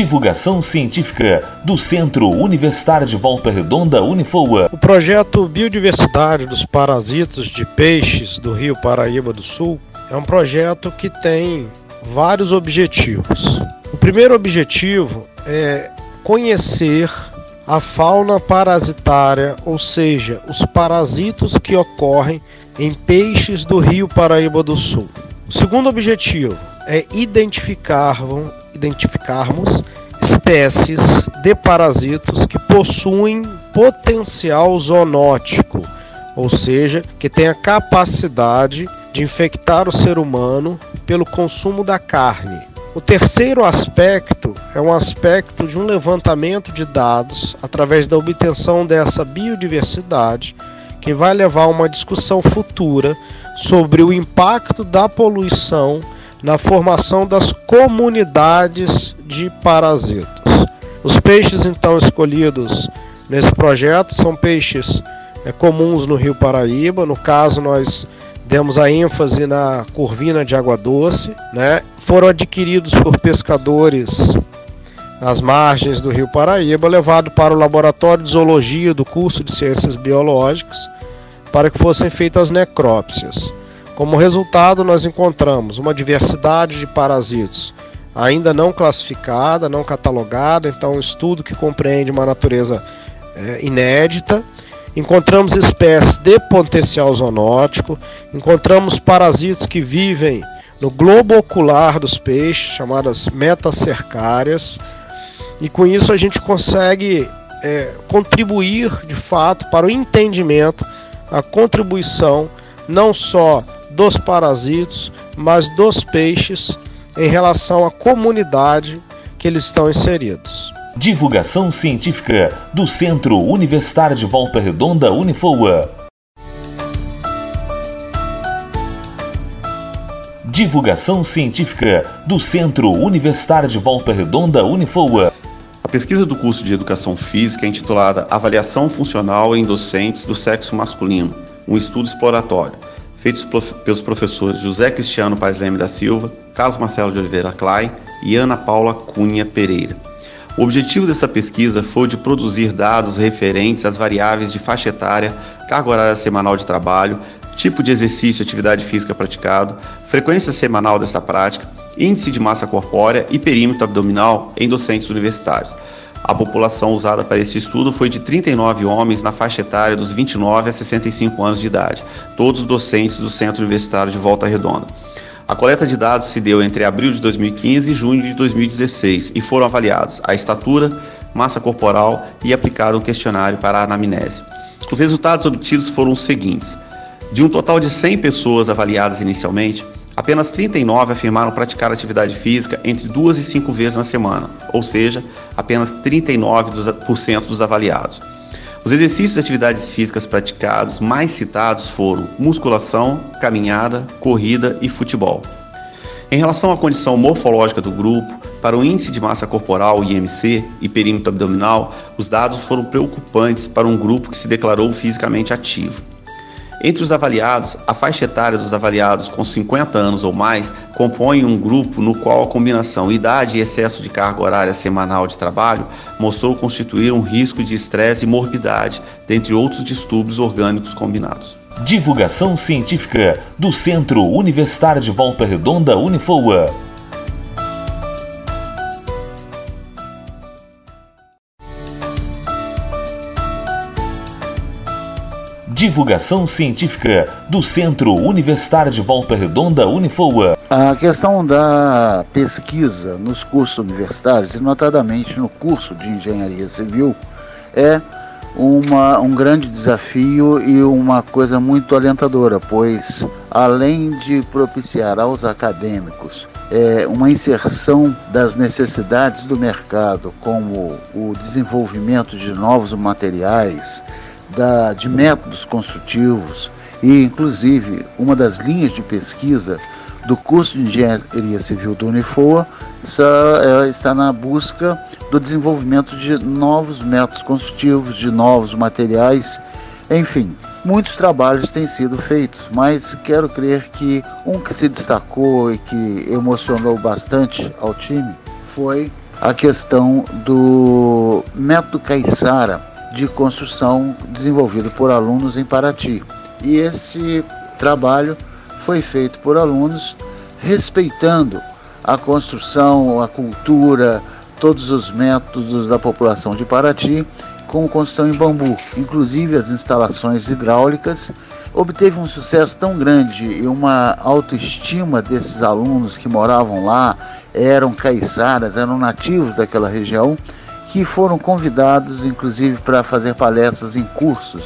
Divulgação científica do Centro Universitário de Volta Redonda Unifoa. O projeto Biodiversidade dos Parasitos de Peixes do Rio Paraíba do Sul é um projeto que tem vários objetivos. O primeiro objetivo é conhecer a fauna parasitária, ou seja, os parasitos que ocorrem em peixes do Rio Paraíba do Sul. O segundo objetivo é identificar, identificarmos espécies de parasitos que possuem potencial zoonótico, ou seja, que têm a capacidade de infectar o ser humano pelo consumo da carne. O terceiro aspecto é um aspecto de um levantamento de dados através da obtenção dessa biodiversidade, que vai levar a uma discussão futura sobre o impacto da poluição na formação das comunidades de parasitos. Os peixes então escolhidos nesse projeto são peixes é, comuns no Rio Paraíba, no caso nós demos a ênfase na curvina de água doce, né? Foram adquiridos por pescadores nas margens do Rio Paraíba, levado para o laboratório de zoologia do curso de ciências biológicas para que fossem feitas necrópsias. Como resultado, nós encontramos uma diversidade de parasitos ainda não classificada, não catalogada, então um estudo que compreende uma natureza é, inédita. Encontramos espécies de potencial zoonótico, encontramos parasitos que vivem no globo ocular dos peixes, chamadas metacercárias, e com isso a gente consegue é, contribuir de fato para o entendimento, a contribuição não só dos parasitos, mas dos peixes em relação à comunidade que eles estão inseridos. Divulgação científica do Centro Universitário de Volta Redonda Unifoa. Divulgação científica do Centro Universitário de Volta Redonda Unifoa. A pesquisa do curso de Educação Física é intitulada Avaliação Funcional em Docentes do Sexo Masculino, um estudo exploratório feitos pelos professores José Cristiano Paes Leme da Silva, Carlos Marcelo de Oliveira Klein e Ana Paula Cunha Pereira. O objetivo dessa pesquisa foi de produzir dados referentes às variáveis de faixa etária, carga horária semanal de trabalho, tipo de exercício e atividade física praticado, frequência semanal desta prática, índice de massa corpórea e perímetro abdominal em docentes universitários. A população usada para esse estudo foi de 39 homens na faixa etária dos 29 a 65 anos de idade, todos docentes do Centro Universitário de Volta Redonda. A coleta de dados se deu entre abril de 2015 e junho de 2016 e foram avaliados a estatura, massa corporal e aplicado um questionário para a anamnese. Os resultados obtidos foram os seguintes: de um total de 100 pessoas avaliadas inicialmente, Apenas 39 afirmaram praticar atividade física entre duas e cinco vezes na semana, ou seja, apenas 39% dos avaliados. Os exercícios de atividades físicas praticados mais citados foram musculação, caminhada, corrida e futebol. Em relação à condição morfológica do grupo, para o índice de massa corporal IMC e perímetro abdominal, os dados foram preocupantes para um grupo que se declarou fisicamente ativo. Entre os avaliados, a faixa etária dos avaliados com 50 anos ou mais compõe um grupo no qual a combinação idade e excesso de carga horária semanal de trabalho mostrou constituir um risco de estresse e morbidade, dentre outros distúrbios orgânicos combinados. Divulgação científica do Centro Universitário de Volta Redonda Unifoa. Divulgação científica do Centro Universitário de Volta Redonda Unifoa. A questão da pesquisa nos cursos universitários, e notadamente no curso de Engenharia Civil, é uma, um grande desafio e uma coisa muito alentadora, pois além de propiciar aos acadêmicos é, uma inserção das necessidades do mercado, como o desenvolvimento de novos materiais, da, de métodos construtivos e, inclusive, uma das linhas de pesquisa do curso de Engenharia Civil do Unifoa está na busca do desenvolvimento de novos métodos construtivos, de novos materiais, enfim, muitos trabalhos têm sido feitos, mas quero crer que um que se destacou e que emocionou bastante ao time foi a questão do método Caiçara de construção desenvolvido por alunos em Paraty. E esse trabalho foi feito por alunos respeitando a construção, a cultura, todos os métodos da população de Paraty com construção em bambu, inclusive as instalações hidráulicas. Obteve um sucesso tão grande e uma autoestima desses alunos que moravam lá, eram caiçaras, eram nativos daquela região, que foram convidados, inclusive, para fazer palestras em cursos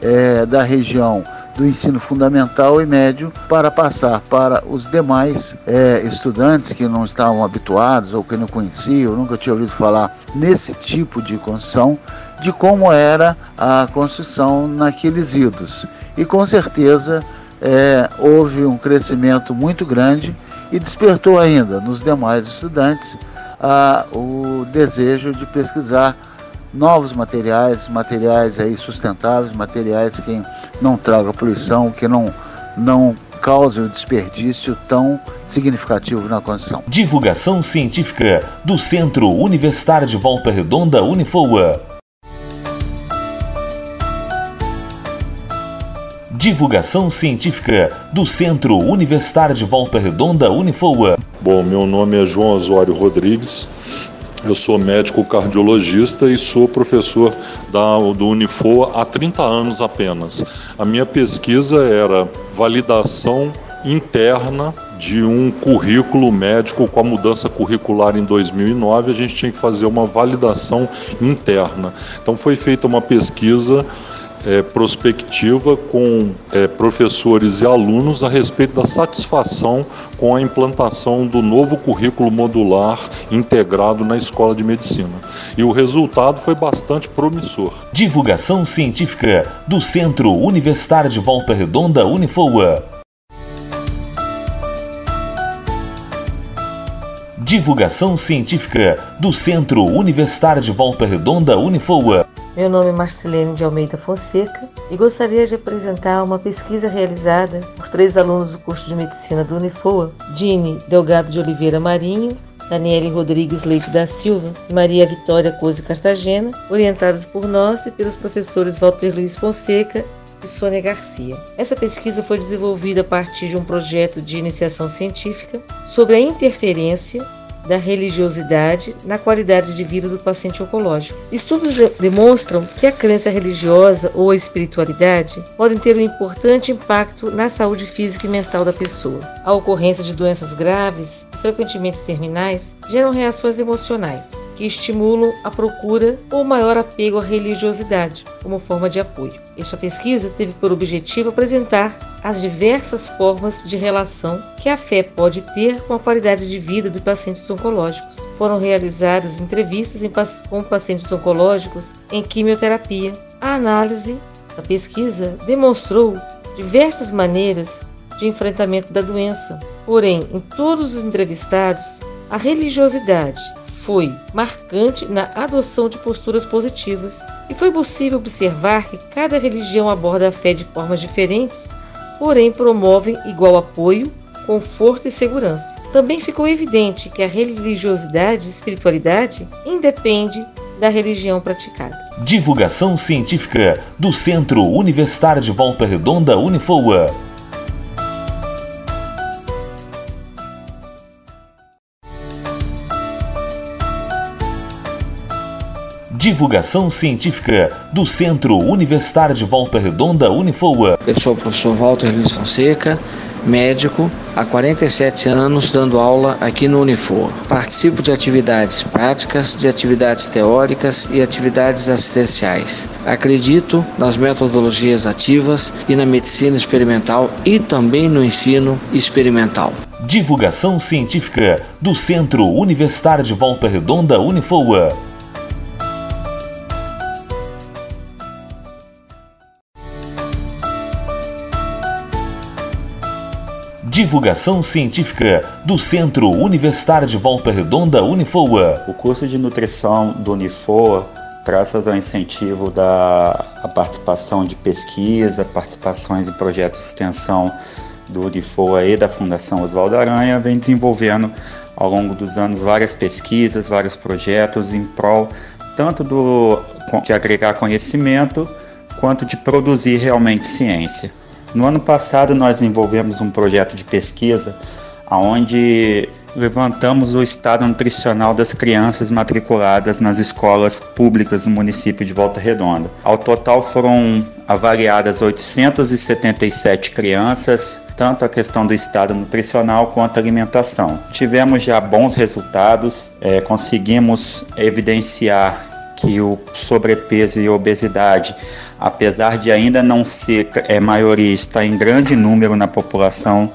é, da região do ensino fundamental e médio para passar para os demais é, estudantes que não estavam habituados ou que não conheciam, nunca tinham ouvido falar nesse tipo de construção, de como era a construção naqueles idos. E com certeza é, houve um crescimento muito grande e despertou ainda nos demais estudantes a, o desejo de pesquisar novos materiais, materiais aí sustentáveis, materiais que não tragam poluição, que não, não causem o desperdício tão significativo na construção. Divulgação científica do Centro Universitário de Volta Redonda Unifoa. Divulgação científica do Centro Universitário de Volta Redonda Unifoa. Bom, meu nome é João Osório Rodrigues, eu sou médico cardiologista e sou professor da, do Unifoa há 30 anos apenas. A minha pesquisa era validação interna de um currículo médico com a mudança curricular em 2009, a gente tinha que fazer uma validação interna. Então foi feita uma pesquisa é, prospectiva com é, professores e alunos a respeito da satisfação com a implantação do novo currículo modular integrado na escola de medicina. E o resultado foi bastante promissor. Divulgação científica do Centro Universitário de Volta Redonda Unifoa. Divulgação científica do Centro Universitário de Volta Redonda Unifoa. Meu nome é Marcelene de Almeida Fonseca e gostaria de apresentar uma pesquisa realizada por três alunos do curso de Medicina do Unifoa, Dini Delgado de Oliveira Marinho, Daniele Rodrigues Leite da Silva e Maria Vitória Coze Cartagena, orientados por nós e pelos professores Walter Luiz Fonseca e Sônia Garcia. Essa pesquisa foi desenvolvida a partir de um projeto de iniciação científica sobre a interferência da religiosidade na qualidade de vida do paciente oncológico. Estudos demonstram que a crença religiosa ou a espiritualidade podem ter um importante impacto na saúde física e mental da pessoa. A ocorrência de doenças graves, frequentemente terminais, geram reações emocionais que estimulam a procura ou maior apego à religiosidade como forma de apoio. Esta pesquisa teve por objetivo apresentar as diversas formas de relação que a fé pode ter com a qualidade de vida dos pacientes oncológicos. Foram realizadas entrevistas com pacientes oncológicos em quimioterapia. A análise da pesquisa demonstrou diversas maneiras de enfrentamento da doença. Porém, em todos os entrevistados, a religiosidade foi marcante na adoção de posturas positivas e foi possível observar que cada religião aborda a fé de formas diferentes, porém promovem igual apoio, conforto e segurança. Também ficou evidente que a religiosidade e espiritualidade independe da religião praticada. Divulgação científica do Centro Universitário de Volta Redonda Unifoa. Divulgação científica do Centro Universitário de Volta Redonda Unifoa. Eu sou o professor Walter Luiz Fonseca, médico, há 47 anos dando aula aqui no Unifoa. Participo de atividades práticas, de atividades teóricas e atividades assistenciais. Acredito nas metodologias ativas e na medicina experimental e também no ensino experimental. Divulgação científica do Centro Universitário de Volta Redonda Unifoa. Divulgação científica do Centro Universitário de Volta Redonda Unifoa. O curso de nutrição do Unifoa, graças ao incentivo da participação de pesquisa, participações em projetos de extensão do Unifoa e da Fundação Oswaldo Aranha, vem desenvolvendo ao longo dos anos várias pesquisas, vários projetos em prol tanto do, de agregar conhecimento quanto de produzir realmente ciência. No ano passado nós desenvolvemos um projeto de pesquisa onde levantamos o estado nutricional das crianças matriculadas nas escolas públicas do município de Volta Redonda. Ao total foram avaliadas 877 crianças, tanto a questão do estado nutricional quanto a alimentação. Tivemos já bons resultados, é, conseguimos evidenciar que o sobrepeso e obesidade, apesar de ainda não ser é, maioria, está em grande número na população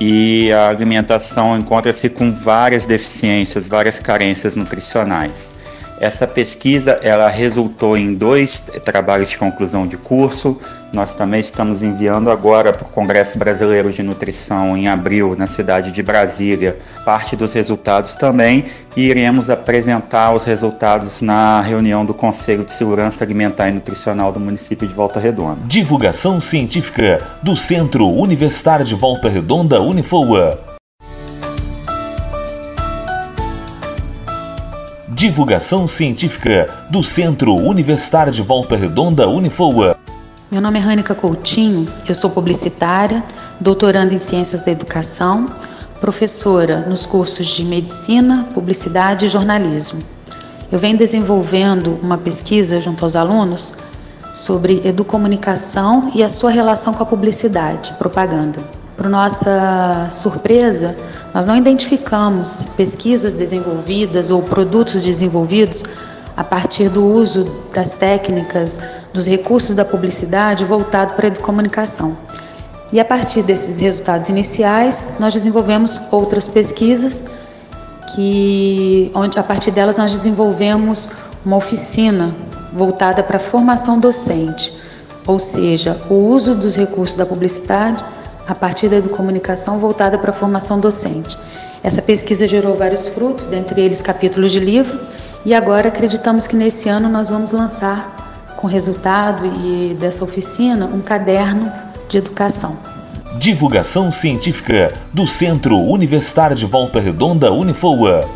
e a alimentação encontra-se com várias deficiências, várias carências nutricionais. Essa pesquisa ela resultou em dois trabalhos de conclusão de curso. Nós também estamos enviando agora para o Congresso Brasileiro de Nutrição em abril na cidade de Brasília parte dos resultados também e iremos apresentar os resultados na reunião do Conselho de Segurança Alimentar e Nutricional do município de Volta Redonda. Divulgação científica do Centro Universitário de Volta Redonda Unifoa. Divulgação científica do Centro Universitário de Volta Redonda Unifoa. Meu nome é Rânica Coutinho, eu sou publicitária, doutoranda em Ciências da Educação, professora nos cursos de Medicina, Publicidade e Jornalismo. Eu venho desenvolvendo uma pesquisa junto aos alunos sobre educomunicação e a sua relação com a publicidade, propaganda. Para nossa surpresa, nós não identificamos pesquisas desenvolvidas ou produtos desenvolvidos a partir do uso das técnicas, dos recursos da publicidade voltado para a comunicação. E a partir desses resultados iniciais, nós desenvolvemos outras pesquisas que onde a partir delas nós desenvolvemos uma oficina voltada para a formação docente, ou seja, o uso dos recursos da publicidade a partir da comunicação voltada para a formação docente. Essa pesquisa gerou vários frutos, dentre eles capítulos de livro, e agora acreditamos que nesse ano nós vamos lançar, com resultado e dessa oficina, um caderno de educação. Divulgação científica do Centro Universitário de Volta Redonda Unifoa.